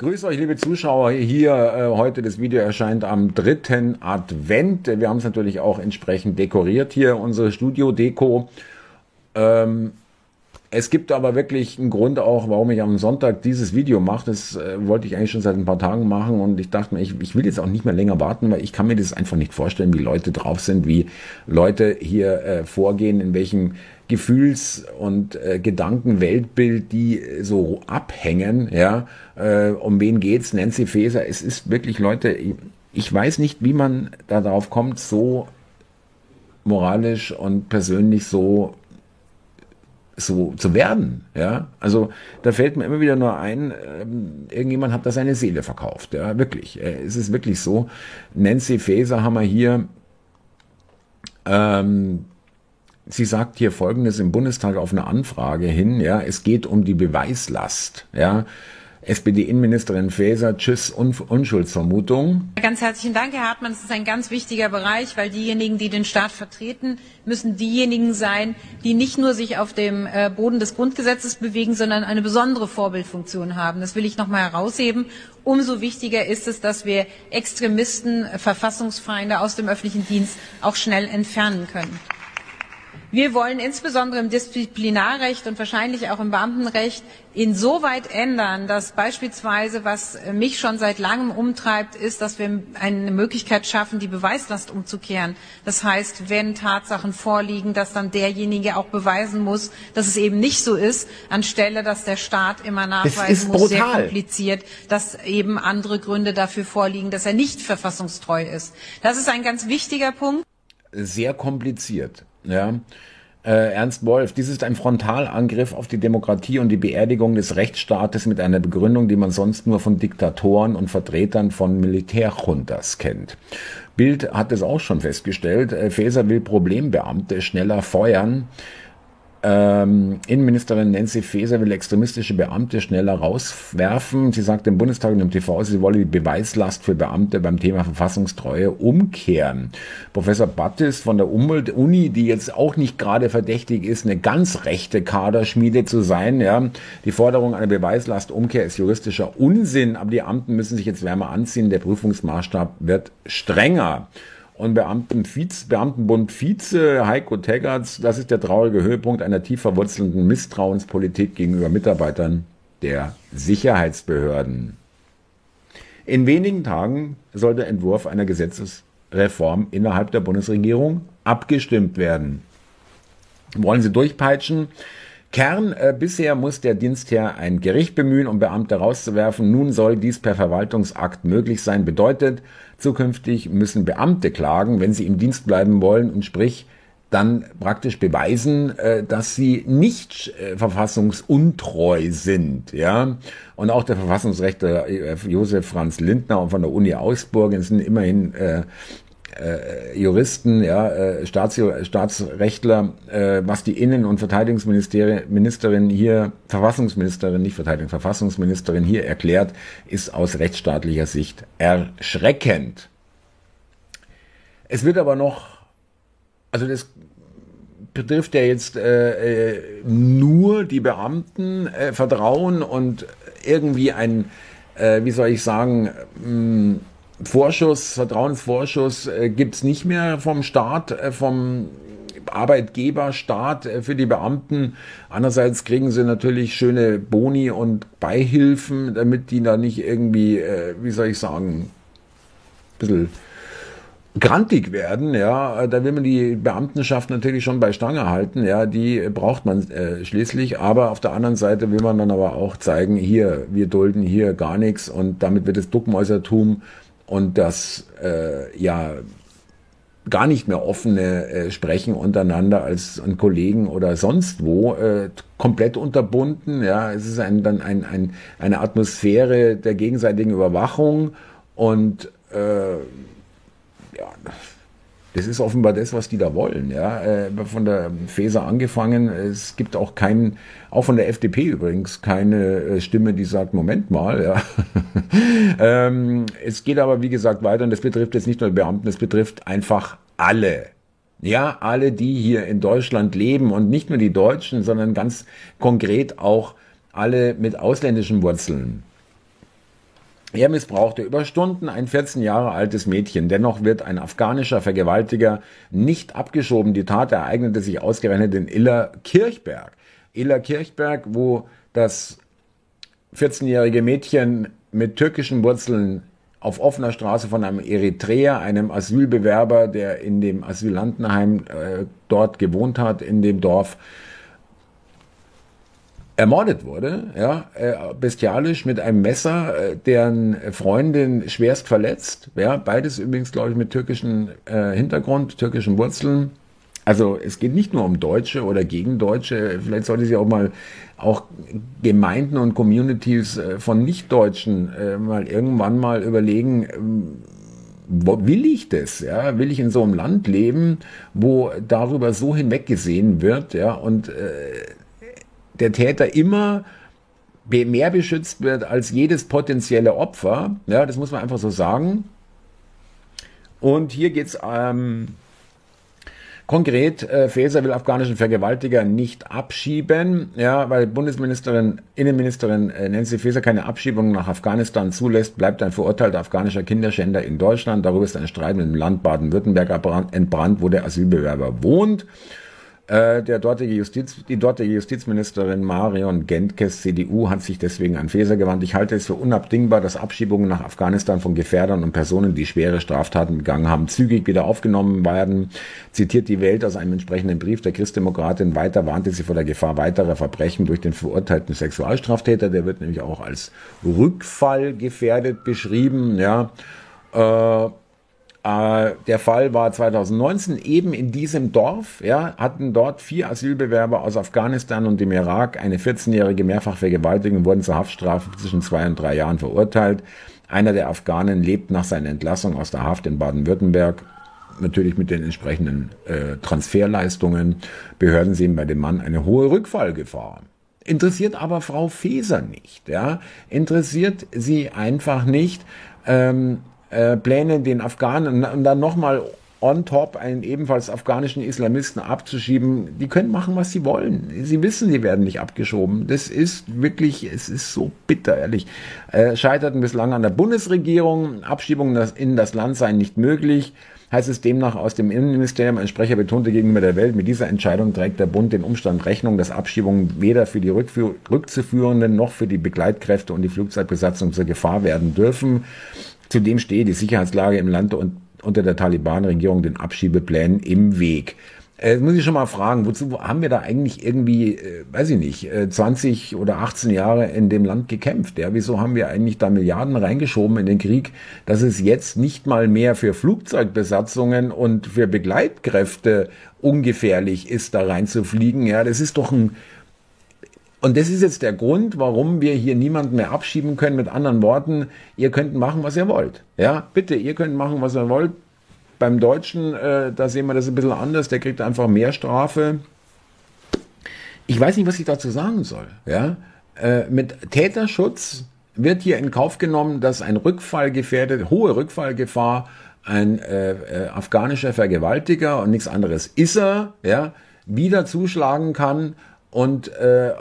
Grüß euch, liebe Zuschauer. Hier äh, heute das Video erscheint am dritten Advent. Wir haben es natürlich auch entsprechend dekoriert hier, unsere Studio-Deko. Ähm, es gibt aber wirklich einen Grund auch, warum ich am Sonntag dieses Video mache. Das äh, wollte ich eigentlich schon seit ein paar Tagen machen und ich dachte mir, ich, ich will jetzt auch nicht mehr länger warten, weil ich kann mir das einfach nicht vorstellen, wie Leute drauf sind, wie Leute hier äh, vorgehen, in welchem Gefühls- und äh, Gedankenweltbild die so abhängen. Ja, äh, um wen geht's? Nancy Faeser. Es ist wirklich Leute. Ich weiß nicht, wie man da drauf kommt, so moralisch und persönlich so so zu werden. Ja, also da fällt mir immer wieder nur ein, ähm, irgendjemand hat da seine Seele verkauft. Ja, wirklich. Äh, es ist wirklich so. Nancy Faeser haben wir hier. Ähm, sie sagt hier Folgendes im Bundestag auf eine Anfrage hin. Ja, es geht um die Beweislast. Ja, SPD-Innenministerin Faeser, tschüss, Un Unschuldsvermutung. Ganz herzlichen Dank, Herr Hartmann. Es ist ein ganz wichtiger Bereich, weil diejenigen, die den Staat vertreten, müssen diejenigen sein, die nicht nur sich auf dem äh, Boden des Grundgesetzes bewegen, sondern eine besondere Vorbildfunktion haben. Das will ich noch mal herausheben. Umso wichtiger ist es, dass wir Extremisten, Verfassungsfeinde aus dem öffentlichen Dienst auch schnell entfernen können. Wir wollen insbesondere im Disziplinarrecht und wahrscheinlich auch im Beamtenrecht insoweit ändern, dass beispielsweise, was mich schon seit langem umtreibt, ist, dass wir eine Möglichkeit schaffen, die Beweislast umzukehren. Das heißt, wenn Tatsachen vorliegen, dass dann derjenige auch beweisen muss, dass es eben nicht so ist, anstelle, dass der Staat immer nachweisen muss, sehr kompliziert, dass eben andere Gründe dafür vorliegen, dass er nicht verfassungstreu ist. Das ist ein ganz wichtiger Punkt. Sehr kompliziert. Ja. Äh, Ernst Wolf, dies ist ein Frontalangriff auf die Demokratie und die Beerdigung des Rechtsstaates mit einer Begründung, die man sonst nur von Diktatoren und Vertretern von Militärjuntas kennt. Bild hat es auch schon festgestellt, äh, Faeser will Problembeamte schneller feuern. Ähm, Innenministerin Nancy Faeser will extremistische Beamte schneller rauswerfen. Sie sagt im Bundestag und im TV, sie wolle die Beweislast für Beamte beim Thema Verfassungstreue umkehren. Professor Battis von der Umwelt-Uni, die jetzt auch nicht gerade verdächtig ist, eine ganz rechte Kaderschmiede zu sein, ja, die Forderung einer Beweislastumkehr ist juristischer Unsinn, aber die Beamten müssen sich jetzt wärmer anziehen, der Prüfungsmaßstab wird strenger und Beamten Vize, Beamtenbund Vize Heiko Teggerts, das ist der traurige Höhepunkt einer tief verwurzelnden Misstrauenspolitik gegenüber Mitarbeitern der Sicherheitsbehörden. In wenigen Tagen soll der Entwurf einer Gesetzesreform innerhalb der Bundesregierung abgestimmt werden. Wollen Sie durchpeitschen? Kern, äh, bisher muss der Dienstherr ein Gericht bemühen, um Beamte rauszuwerfen. Nun soll dies per Verwaltungsakt möglich sein. Bedeutet, zukünftig müssen Beamte klagen, wenn sie im Dienst bleiben wollen und sprich dann praktisch beweisen, äh, dass sie nicht äh, verfassungsuntreu sind, ja. Und auch der Verfassungsrechter äh, Josef Franz Lindner von der Uni Augsburg sind immerhin äh, Juristen, ja, äh, Staats, Staatsrechtler, äh, was die Innen- und Verteidigungsministerin hier, Verfassungsministerin, nicht Verteidigung, Verfassungsministerin hier erklärt, ist aus rechtsstaatlicher Sicht erschreckend. Es wird aber noch, also das betrifft ja jetzt äh, äh nur die Beamten, äh, Vertrauen und irgendwie ein, äh, wie soll ich sagen, mh, hm, Vorschuss, Vertrauensvorschuss äh, gibt's nicht mehr vom Staat, äh, vom Arbeitgeberstaat äh, für die Beamten. Andererseits kriegen sie natürlich schöne Boni und Beihilfen, damit die da nicht irgendwie, äh, wie soll ich sagen, ein bisschen grantig werden, ja, da will man die Beamtenschaft natürlich schon bei Stange halten, ja, die braucht man äh, schließlich, aber auf der anderen Seite will man dann aber auch zeigen, hier, wir dulden hier gar nichts und damit wird das Duckmäusertum und das äh, ja gar nicht mehr offene äh, Sprechen untereinander als an Kollegen oder sonst wo äh, komplett unterbunden. Ja, es ist ein, dann ein, ein, eine Atmosphäre der gegenseitigen Überwachung und äh, ja, das ist offenbar das, was die da wollen. Ja, äh, von der Feser angefangen. Es gibt auch keinen, auch von der FDP übrigens, keine äh, Stimme, die sagt, Moment mal. Ja. ähm, es geht aber, wie gesagt, weiter und das betrifft jetzt nicht nur Beamten, es betrifft einfach alle. Ja, alle, die hier in Deutschland leben und nicht nur die Deutschen, sondern ganz konkret auch alle mit ausländischen Wurzeln. Er missbrauchte über Stunden ein 14 Jahre altes Mädchen. Dennoch wird ein afghanischer Vergewaltiger nicht abgeschoben. Die Tat ereignete sich ausgerechnet in Iller Kirchberg. Iller Kirchberg, wo das 14-jährige Mädchen mit türkischen Wurzeln auf offener Straße von einem Eritreer, einem Asylbewerber, der in dem Asylantenheim äh, dort gewohnt hat, in dem Dorf, ermordet wurde, ja, äh, bestialisch mit einem Messer, äh, deren Freundin schwerst verletzt, ja, beides übrigens, glaube ich, mit türkischen äh, Hintergrund, türkischen Wurzeln. Also es geht nicht nur um Deutsche oder gegen Deutsche, vielleicht sollte sich auch mal auch Gemeinden und Communities äh, von Nichtdeutschen äh, mal irgendwann mal überlegen, ähm, will ich das? Ja, will ich in so einem Land leben, wo darüber so hinweggesehen wird, ja, und äh, der Täter immer mehr beschützt wird als jedes potenzielle Opfer. Ja, das muss man einfach so sagen. Und hier geht's ähm, konkret, äh, Faeser will afghanischen Vergewaltiger nicht abschieben, ja, weil Bundesministerin, Innenministerin äh, Nancy Faeser keine Abschiebung nach Afghanistan zulässt, bleibt ein verurteilter afghanischer Kinderschänder in Deutschland. Darüber ist ein Streit im Land Baden-Württemberg entbrannt, wo der Asylbewerber wohnt. Äh, der dortige Justiz, die dortige Justizministerin Marion Gentkes, CDU, hat sich deswegen an Feser gewandt. Ich halte es für unabdingbar, dass Abschiebungen nach Afghanistan von Gefährdern und Personen, die schwere Straftaten begangen haben, zügig wieder aufgenommen werden. Zitiert die Welt aus einem entsprechenden Brief der Christdemokratin weiter, warnte sie vor der Gefahr weiterer Verbrechen durch den verurteilten Sexualstraftäter. Der wird nämlich auch als Rückfall gefährdet beschrieben, ja. Äh, äh, der Fall war 2019 eben in diesem Dorf, ja, hatten dort vier Asylbewerber aus Afghanistan und dem Irak eine 14-jährige Mehrfachvergewaltigung wurden zur Haftstrafe zwischen zwei und drei Jahren verurteilt. Einer der Afghanen lebt nach seiner Entlassung aus der Haft in Baden-Württemberg natürlich mit den entsprechenden äh, Transferleistungen. Behörden sehen bei dem Mann eine hohe Rückfallgefahr. Interessiert aber Frau Feser nicht, ja? Interessiert sie einfach nicht, ähm, äh, Pläne, den Afghanen und dann nochmal on top einen ebenfalls afghanischen Islamisten abzuschieben, die können machen, was sie wollen. Sie wissen, sie werden nicht abgeschoben. Das ist wirklich, es ist so bitter, ehrlich. Äh, scheiterten bislang an der Bundesregierung. Abschiebungen in das Land seien nicht möglich. Heißt es demnach aus dem Innenministerium, ein Sprecher betonte gegenüber der Welt, mit dieser Entscheidung trägt der Bund den Umstand Rechnung, dass Abschiebungen weder für die Rückführ Rückzuführenden noch für die Begleitkräfte und die Flugzeugbesatzung zur Gefahr werden dürfen. Zudem stehe die Sicherheitslage im Land und unter der Taliban-Regierung den Abschiebeplänen im Weg. Äh, muss ich schon mal fragen, wozu haben wir da eigentlich irgendwie, äh, weiß ich nicht, äh, 20 oder 18 Jahre in dem Land gekämpft? Ja, wieso haben wir eigentlich da Milliarden reingeschoben in den Krieg, dass es jetzt nicht mal mehr für Flugzeugbesatzungen und für Begleitkräfte ungefährlich ist, da reinzufliegen? Ja, das ist doch ein und das ist jetzt der Grund, warum wir hier niemanden mehr abschieben können. Mit anderen Worten, ihr könnt machen, was ihr wollt. Ja, bitte, ihr könnt machen, was ihr wollt. Beim Deutschen, äh, da sehen wir das ein bisschen anders. Der kriegt einfach mehr Strafe. Ich weiß nicht, was ich dazu sagen soll. Ja, äh, mit Täterschutz wird hier in Kauf genommen, dass ein Rückfall gefährdet, hohe Rückfallgefahr, ein äh, äh, afghanischer Vergewaltiger und nichts anderes ist er, ja, wieder zuschlagen kann und äh,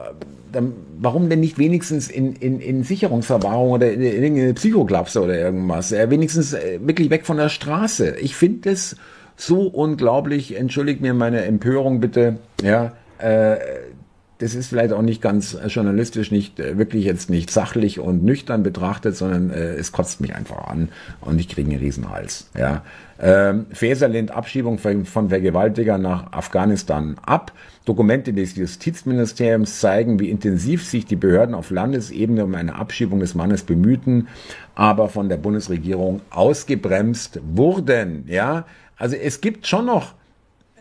dann, warum denn nicht wenigstens in, in, in Sicherungsverwahrung oder in, in irgendeine Psychoklapse oder irgendwas? Ja, wenigstens äh, wirklich weg von der Straße. Ich finde es so unglaublich, entschuldigt mir meine Empörung bitte, ja, äh, das ist vielleicht auch nicht ganz journalistisch, nicht äh, wirklich jetzt nicht sachlich und nüchtern betrachtet, sondern äh, es kotzt mich einfach an und ich kriege einen Riesenhals. Ja. Ähm, Faeser lehnt Abschiebung von Vergewaltigern nach Afghanistan ab. Dokumente des Justizministeriums zeigen, wie intensiv sich die Behörden auf Landesebene um eine Abschiebung des Mannes bemühten, aber von der Bundesregierung ausgebremst wurden. Ja, also es gibt schon noch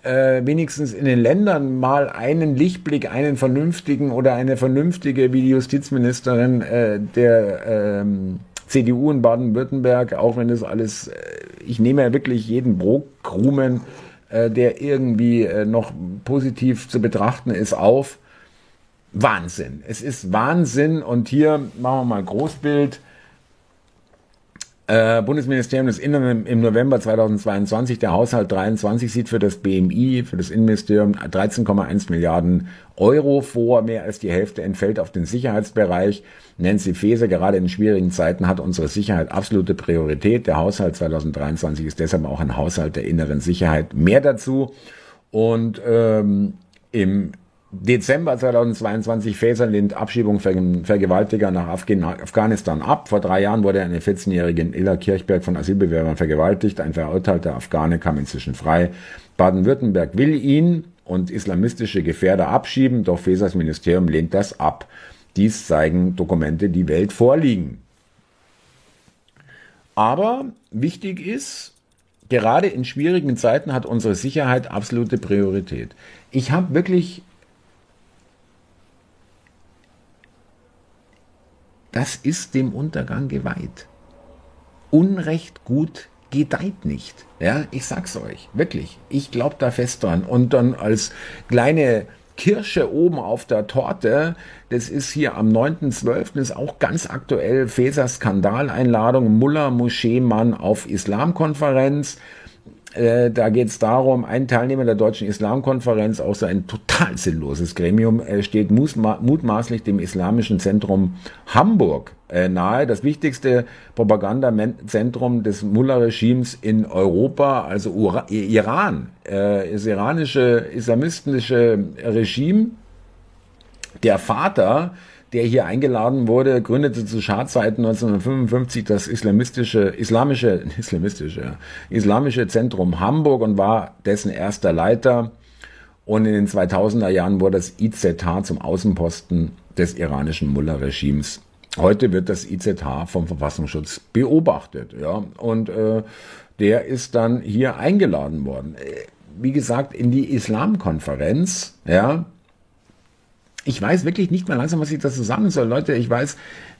äh, wenigstens in den Ländern mal einen Lichtblick, einen vernünftigen oder eine vernünftige, wie die Justizministerin äh, der ähm, CDU in Baden-Württemberg, auch wenn das alles, äh, ich nehme ja wirklich jeden Brokkrumen, äh, der irgendwie äh, noch positiv zu betrachten ist, auf. Wahnsinn. Es ist Wahnsinn und hier machen wir mal Großbild. Äh, Bundesministerium des Inneren im November 2022, der Haushalt 23 sieht für das BMI, für das Innenministerium 13,1 Milliarden Euro vor. Mehr als die Hälfte entfällt auf den Sicherheitsbereich. Nancy Faeser, gerade in schwierigen Zeiten hat unsere Sicherheit absolute Priorität. Der Haushalt 2023 ist deshalb auch ein Haushalt der inneren Sicherheit. Mehr dazu. Und ähm, im Dezember 2022 Faeser lehnt Abschiebung Vergewaltiger nach Afghanistan ab. Vor drei Jahren wurde eine 14-jährige Illa Kirchberg von Asylbewerbern vergewaltigt. Ein verurteilter Afghane kam inzwischen frei. Baden-Württemberg will ihn und islamistische Gefährder abschieben, doch Fesers Ministerium lehnt das ab. Dies zeigen Dokumente, die Welt vorliegen. Aber wichtig ist, gerade in schwierigen Zeiten hat unsere Sicherheit absolute Priorität. Ich habe wirklich das ist dem Untergang geweiht. Unrecht gut gedeiht nicht. Ja, ich sag's euch, wirklich. Ich glaube da fest dran. Und dann als kleine Kirsche oben auf der Torte, das ist hier am 9.12. ist auch ganz aktuell Feser Skandaleinladung, Mullah Moscheemann auf Islamkonferenz. Äh, da geht es darum, ein Teilnehmer der Deutschen Islamkonferenz, auch so ein total sinnloses Gremium, äh, steht mutmaßlich dem Islamischen Zentrum Hamburg äh, nahe. Das wichtigste Propagandazentrum des Mullah-Regimes in Europa, also Iran, das iranische islamistische Regime. Der Vater der hier eingeladen wurde, gründete zu Schadzeiten 1955 das islamistische, islamische, islamistische, islamische Zentrum Hamburg und war dessen erster Leiter. Und in den 2000er Jahren wurde das IZH zum Außenposten des iranischen Mullah-Regimes. Heute wird das IZH vom Verfassungsschutz beobachtet, ja. Und äh, der ist dann hier eingeladen worden. Äh, wie gesagt, in die Islamkonferenz, ja, ich weiß wirklich nicht mehr langsam, was ich dazu sagen soll. Leute, ich weiß,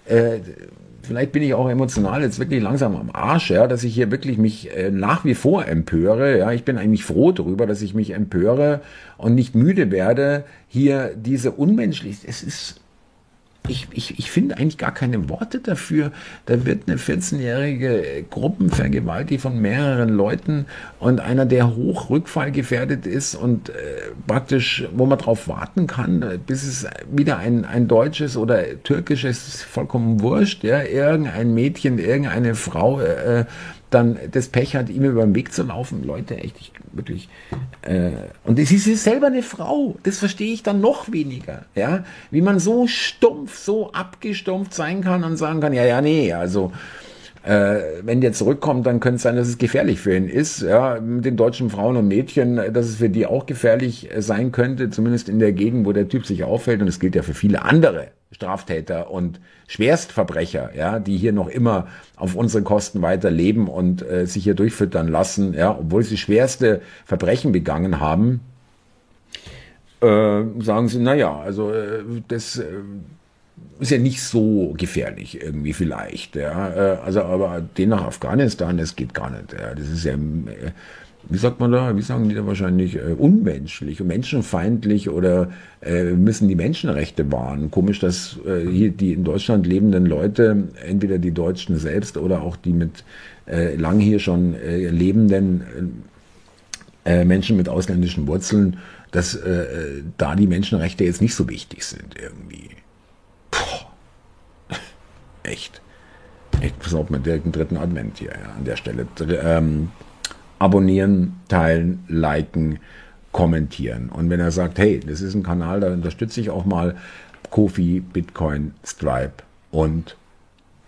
äh, vielleicht bin ich auch emotional jetzt wirklich langsam am Arsch, ja, dass ich hier wirklich mich äh, nach wie vor empöre. Ja, ich bin eigentlich froh darüber, dass ich mich empöre und nicht müde werde, hier diese unmenschlich, es ist ich, ich, ich finde eigentlich gar keine Worte dafür. Da wird eine 14-jährige Gruppenvergewaltigung von mehreren Leuten und einer, der hoch rückfallgefährdet ist und äh, praktisch, wo man drauf warten kann, bis es wieder ein, ein deutsches oder türkisches, vollkommen wurscht, ja, irgendein Mädchen, irgendeine Frau, äh, dann das Pech hat, ihm über den Weg zu laufen. Leute, echt, ich, wirklich. Äh, und es ist selber eine Frau. Das verstehe ich dann noch weniger. Ja, wie man so stumpf, so abgestumpft sein kann und sagen kann, ja, ja, nee, also äh, wenn der zurückkommt, dann könnte es sein, dass es gefährlich für ihn ist. Ja, mit den deutschen Frauen und Mädchen, dass es für die auch gefährlich sein könnte, zumindest in der Gegend, wo der Typ sich auffällt. Und es gilt ja für viele andere Straftäter und Schwerstverbrecher, ja, die hier noch immer auf unsere Kosten weiter leben und äh, sich hier durchfüttern lassen, ja, obwohl sie schwerste Verbrechen begangen haben, äh, sagen sie, naja, also äh, das äh, ist ja nicht so gefährlich irgendwie vielleicht, ja, äh, also aber den nach Afghanistan, das geht gar nicht, ja, das ist ja äh, wie sagt man da, wie sagen die da wahrscheinlich, äh, unmenschlich menschenfeindlich oder äh, müssen die Menschenrechte wahren. Komisch, dass äh, hier die in Deutschland lebenden Leute, entweder die Deutschen selbst oder auch die mit äh, lang hier schon äh, lebenden äh, Menschen mit ausländischen Wurzeln, dass äh, da die Menschenrechte jetzt nicht so wichtig sind irgendwie. Puh. Echt. Echt, pass auf, mit direkt dritten Advent hier ja, an der Stelle. Ähm, abonnieren, teilen, liken, kommentieren. Und wenn er sagt, hey, das ist ein Kanal, da unterstütze ich auch mal Kofi, Bitcoin, Stripe und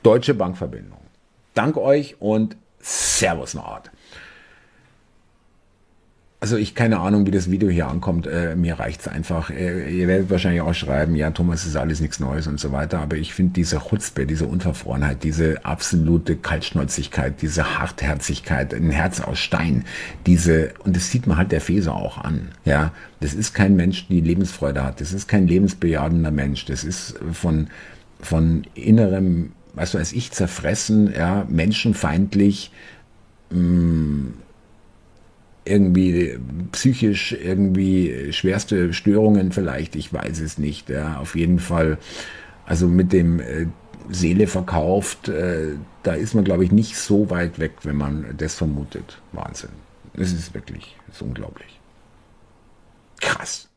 Deutsche Bankverbindung. Dank euch und Servus Nord. Also ich keine Ahnung, wie das Video hier ankommt. Äh, mir reicht's einfach. Äh, ihr werdet wahrscheinlich auch schreiben, ja, Thomas, ist alles nichts Neues und so weiter. Aber ich finde diese Chutzpe, diese Unverfrorenheit, diese absolute Kaltschnäuzigkeit, diese Hartherzigkeit, ein Herz aus Stein, diese, und das sieht man halt der Feser auch an. Ja, das ist kein Mensch, die Lebensfreude hat. Das ist kein lebensbejahender Mensch. Das ist von, von innerem, was weiß ich, zerfressen, ja, menschenfeindlich, mh, mm, irgendwie psychisch irgendwie schwerste Störungen vielleicht, ich weiß es nicht. Ja, auf jeden Fall, also mit dem äh, Seele verkauft. Äh, da ist man, glaube ich, nicht so weit weg, wenn man das vermutet. Wahnsinn. Es ist wirklich, es ist unglaublich. Krass.